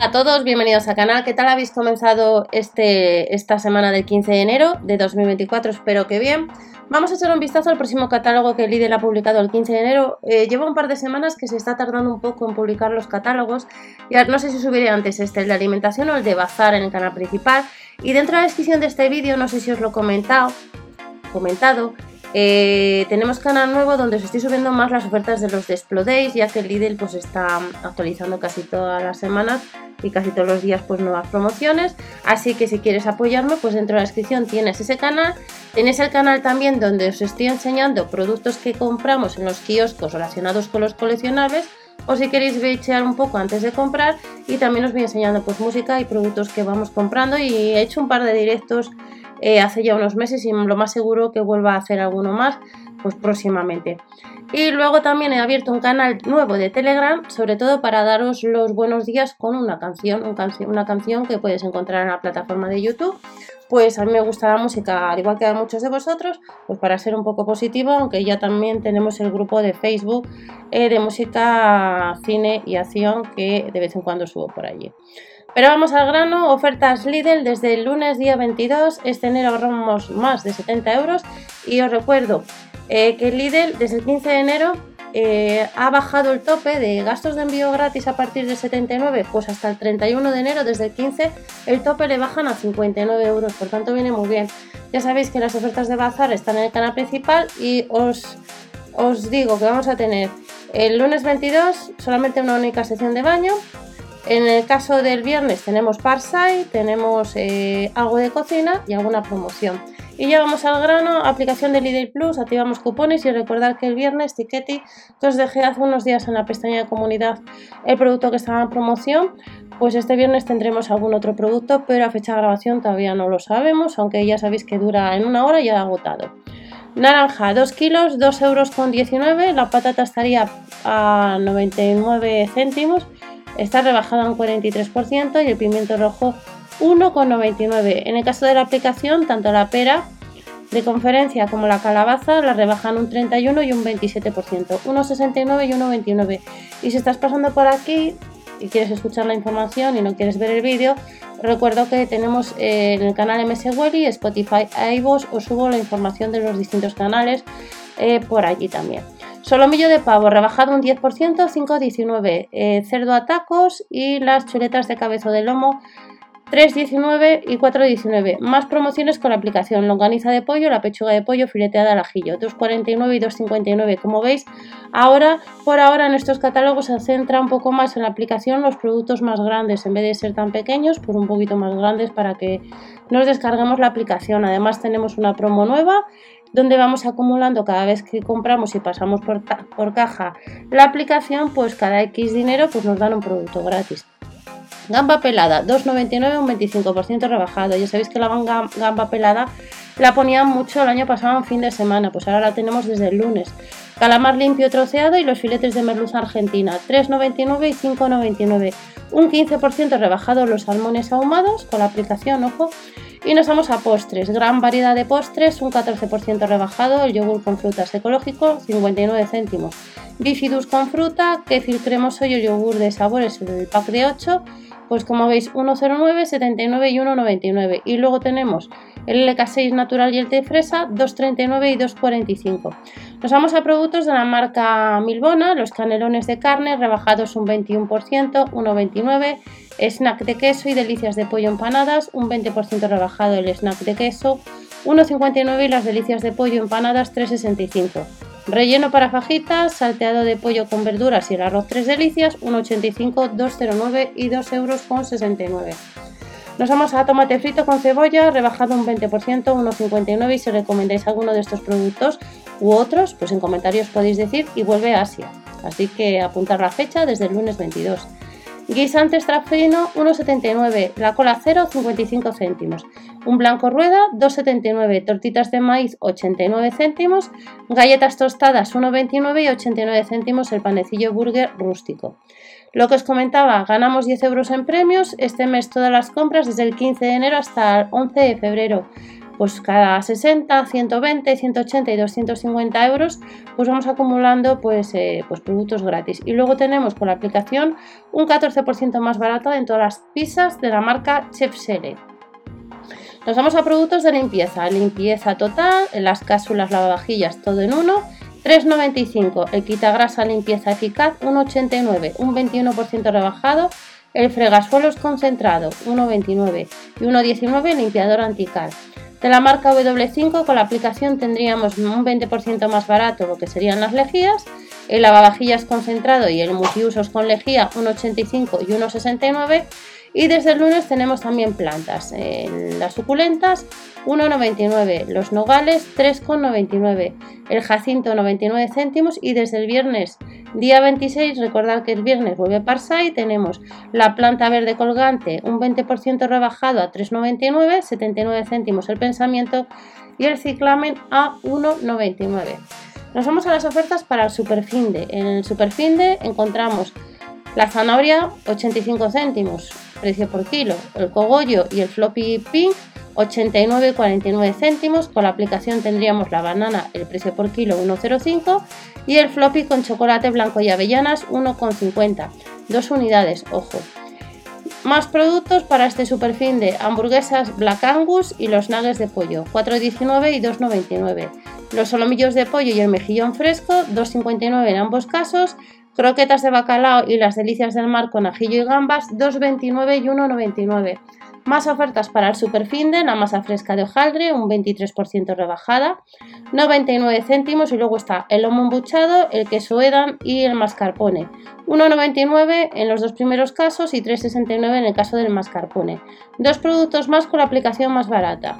a todos, bienvenidos al canal. ¿Qué tal habéis comenzado este, esta semana del 15 de enero de 2024? Espero que bien. Vamos a echar un vistazo al próximo catálogo que Lidl ha publicado el 15 de enero. Eh, lleva un par de semanas que se está tardando un poco en publicar los catálogos. Ya no sé si subiré antes este, el de alimentación o el de bazar en el canal principal. Y dentro de la descripción de este vídeo, no sé si os lo he comentado, comentado eh, tenemos canal nuevo donde os estoy subiendo más las ofertas de los de Days, ya que Lidl pues está actualizando casi todas las semanas y casi todos los días pues nuevas promociones. Así que si quieres apoyarme, pues dentro de la descripción tienes ese canal. Tienes el canal también donde os estoy enseñando productos que compramos en los kioscos relacionados con los coleccionables o si queréis bichear un poco antes de comprar y también os voy enseñando pues música y productos que vamos comprando y he hecho un par de directos eh, hace ya unos meses y lo más seguro que vuelva a hacer alguno más pues próximamente. Y luego también he abierto un canal nuevo de Telegram, sobre todo para daros los buenos días con una canción, una canción que puedes encontrar en la plataforma de YouTube. Pues a mí me gusta la música, al igual que a muchos de vosotros, pues para ser un poco positivo, aunque ya también tenemos el grupo de Facebook eh, de música, cine y acción que de vez en cuando subo por allí. Pero vamos al grano, ofertas Lidl desde el lunes día 22, este enero ahorramos más de 70 euros y os recuerdo eh, que Lidl desde el 15 de enero eh, ha bajado el tope de gastos de envío gratis a partir de 79, pues hasta el 31 de enero, desde el 15, el tope le bajan a 59 euros, por tanto viene muy bien. Ya sabéis que las ofertas de bazar están en el canal principal y os, os digo que vamos a tener el lunes 22 solamente una única sección de baño, en el caso del viernes tenemos Parsai, tenemos eh, algo de cocina y alguna promoción. Y ya vamos al grano, aplicación de Lidl Plus, activamos cupones y recordar que el viernes Tickety, que os dejé hace unos días en la pestaña de comunidad el producto que estaba en promoción, pues este viernes tendremos algún otro producto, pero a fecha de grabación todavía no lo sabemos, aunque ya sabéis que dura en una hora y ha agotado. Naranja, 2 kilos, 2 euros con 19, la patata estaría a 99 céntimos está rebajada un 43% y el pimiento rojo 1,99. En el caso de la aplicación, tanto la pera de conferencia como la calabaza la rebajan un 31 y un 27%, 1,69 y 1,29. Y si estás pasando por aquí y quieres escuchar la información y no quieres ver el vídeo, recuerdo que tenemos eh, en el canal MS y Spotify, iVoox, os subo la información de los distintos canales eh, por allí también. Solomillo de pavo rebajado un 10%, 5,19. Eh, cerdo a tacos y las chuletas de cabezo de lomo 3,19 y 4,19. Más promociones con la aplicación. Longaniza de pollo, la pechuga de pollo fileteada al ajillo. 2,49 y 2,59. Como veis, ahora, por ahora en estos catálogos se centra un poco más en la aplicación los productos más grandes. En vez de ser tan pequeños, pues un poquito más grandes para que nos descarguemos la aplicación. Además tenemos una promo nueva donde vamos acumulando cada vez que compramos y pasamos por, por caja la aplicación, pues cada X dinero pues nos dan un producto gratis. Gamba pelada, 2,99, un 25% rebajado. Ya sabéis que la gamba pelada la ponían mucho el año pasado en fin de semana, pues ahora la tenemos desde el lunes. Calamar limpio troceado y los filetes de merluza argentina, 3,99 y 5,99. Un 15% rebajado los salmones ahumados con la aplicación, ojo. Y nos vamos a postres, gran variedad de postres, un 14% rebajado, el yogur con frutas ecológico, 59 céntimos. Bifidus con fruta, kefir cremoso y el yogur de sabores, el pack de 8, pues como veis 1,09, 79 y 1,99. Y luego tenemos el LK6 natural y el té fresa, 2,39 y 2,45. Nos vamos a productos de la marca Milbona, los canelones de carne rebajados un 21%, 1,29 snack de queso y delicias de pollo empanadas, un 20% rebajado el snack de queso, 1,59 y las delicias de pollo empanadas 3,65. Relleno para fajitas, salteado de pollo con verduras y el arroz 3 delicias, 1,85, 2,09 y 2,69 euros. Nos vamos a tomate frito con cebolla, rebajado un 20%, 1,59 y si recomendáis alguno de estos productos u otros, pues en comentarios podéis decir y vuelve a Asia. Así que apuntar la fecha desde el lunes 22. Guisante extra fino 1,79, la cola 0 55 céntimos, un blanco rueda 2,79, tortitas de maíz 89 céntimos, galletas tostadas 1,29 y 89 céntimos el panecillo burger rústico. Lo que os comentaba, ganamos 10 euros en premios este mes todas las compras desde el 15 de enero hasta el 11 de febrero. pues cada 60, 120, 180 y 250 euros, pues vamos acumulando pues, eh, pues productos gratis. Y luego tenemos con la aplicación un 14% más barato en todas las pizzas de la marca Chef Select. Nos vamos a productos de limpieza, limpieza total, las cápsulas lavavajillas todo en uno, 3,95 el quitagrasa limpieza eficaz, 1,89 un 21% rebajado, el fregasuelos concentrado, 1,29 y 1,19 el limpiador antical. De la marca W5 con la aplicación tendríamos un 20% más barato lo que serían las lejías, el lavavajillas concentrado y el multiusos con lejía 1,85 y 1,69 y desde el lunes tenemos también plantas, las suculentas 1,99, los nogales 3,99, el jacinto 99 céntimos y desde el viernes día 26, recordad que el viernes vuelve Parsa y tenemos la planta verde colgante un 20% rebajado a 3,99, 79 céntimos el pensamiento y el ciclamen a 1,99. Nos vamos a las ofertas para el Superfinde. En el Superfinde encontramos la zanahoria 85 céntimos, precio por kilo. El cogollo y el floppy pink 89,49 céntimos. Con la aplicación tendríamos la banana, el precio por kilo 1,05 y el floppy con chocolate blanco y avellanas 1,50. Dos unidades, ojo. Más productos para este superfin de hamburguesas Black Angus y los nuggets de pollo, 4,19 y 2,99. Los solomillos de pollo y el mejillón fresco, 2,59 en ambos casos croquetas de bacalao y las delicias del mar con ajillo y gambas, 2,29 y 1,99. Más ofertas para el Superfinde, la masa fresca de hojaldre, un 23% rebajada, 99 céntimos y luego está el lomo embuchado, el queso edam y el mascarpone. 1,99 en los dos primeros casos y 3,69 en el caso del mascarpone. Dos productos más con la aplicación más barata.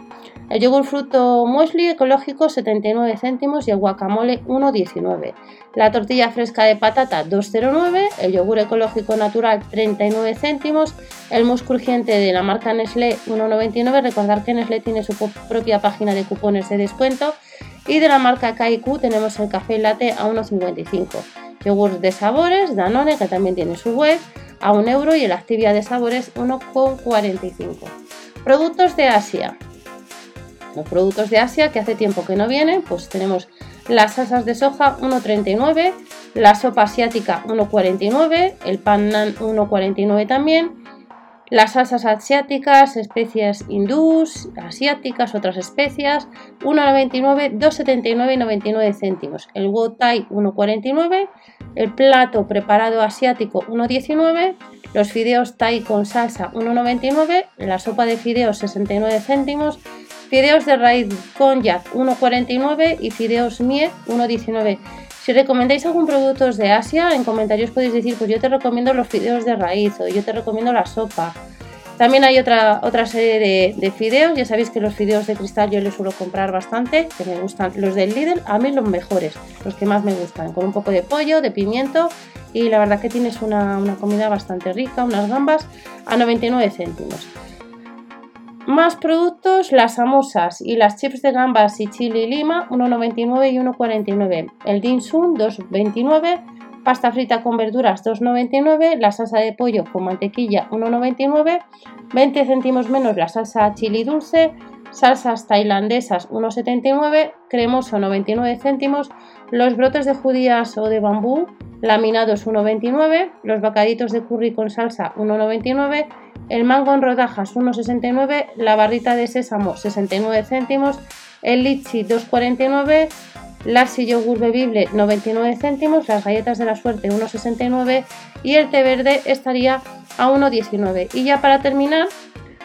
El yogur fruto muesli ecológico 79 céntimos y el guacamole 1,19. La tortilla fresca de patata 2,09. El yogur ecológico natural 39 céntimos. El mousse crujiente de la marca Nestlé 1,99. Recordar que Nestlé tiene su propia página de cupones de descuento. Y de la marca Kaiku tenemos el café latte a 1,55. Yogur de sabores Danone que también tiene su web a 1 euro y el Activia de sabores 1,45. Productos de Asia. Los productos de Asia que hace tiempo que no vienen, pues tenemos las salsas de soja 1,39, la sopa asiática 1,49, el pan nan 1,49 también, las salsas asiáticas, especias hindús, asiáticas, otras especias, 1,99, 2,79 y 99 céntimos. El wo thai 1,49, el plato preparado asiático 1,19, los fideos thai con salsa 1,99, la sopa de fideos 69 céntimos, Fideos de raíz con yak 1,49 y fideos mie 1,19. Si recomendáis algún producto de Asia, en comentarios podéis decir, pues yo te recomiendo los fideos de raíz o yo te recomiendo la sopa. También hay otra, otra serie de, de, fideos, ya sabéis que los fideos de cristal yo les suelo comprar bastante, que me gustan. Los del Lidl, a mí los mejores, los que más me gustan, con un poco de pollo, de pimiento y la verdad que tienes una, una comida bastante rica, unas gambas a 99 céntimos. Más productos, las samosas y las chips de gambas y chili lima, 1,99 y 1,49. El dim sum, 2,29. Pasta frita con verduras, 2,99. La salsa de pollo con mantequilla, 1,99. 20 céntimos menos la salsa chili dulce. Salsas tailandesas, 1,79. Cremoso, 99 céntimos. Los brotes de judías o de bambú, laminados, 1,29. Los bacaditos de curry con salsa, 1,99 el mango en rodajas 1,69, la barrita de sésamo 69 céntimos, el litchi 2,49, Lassi yogur bebible 99 céntimos, las galletas de la suerte 1,69 y el té verde estaría a 1,19. Y ya para terminar,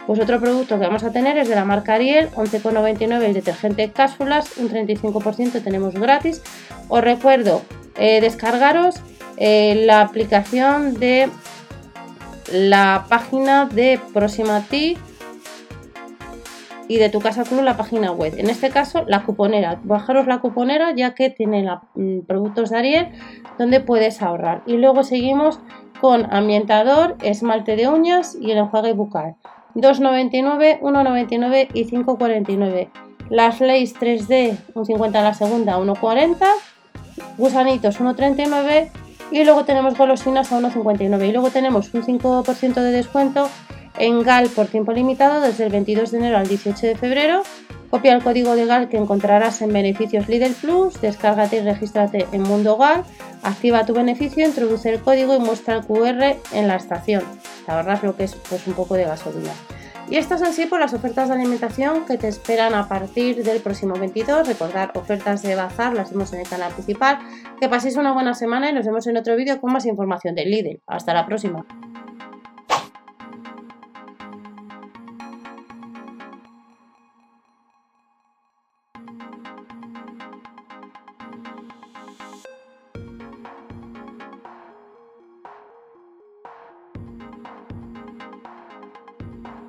pues otro producto que vamos a tener es de la marca Ariel, 11,99 el detergente cápsulas, un 35% tenemos gratis. Os recuerdo eh, descargaros eh, la aplicación de la página de Próxima Ti y de tu casa club la página web. En este caso, la cuponera. Bajaros la cuponera ya que tiene mm, productos de Ariel donde puedes ahorrar. Y luego seguimos con ambientador, esmalte de uñas y el enjuague bucal. 2,99, 1,99 y 5,49. Las leyes 3D, un 50 a la segunda, 1,40. Gusanitos, 1,39 y luego tenemos golosinas a 1,59. Y luego tenemos un 5% de descuento en GAL por tiempo limitado desde el 22 de enero al 18 de febrero Copia el código de GAL que encontrarás en Beneficios Lidl Plus, descárgate y regístrate en Mundo GAL, activa tu beneficio, introduce el código y muestra el QR en la estación. La verdad creo que es pues, un poco de gasolina. Y estas son sí por las ofertas de alimentación que te esperan a partir del próximo 22. Recordar, ofertas de bazar las vemos en el canal principal. Que paséis una buena semana y nos vemos en otro vídeo con más información de Lidl. Hasta la próxima.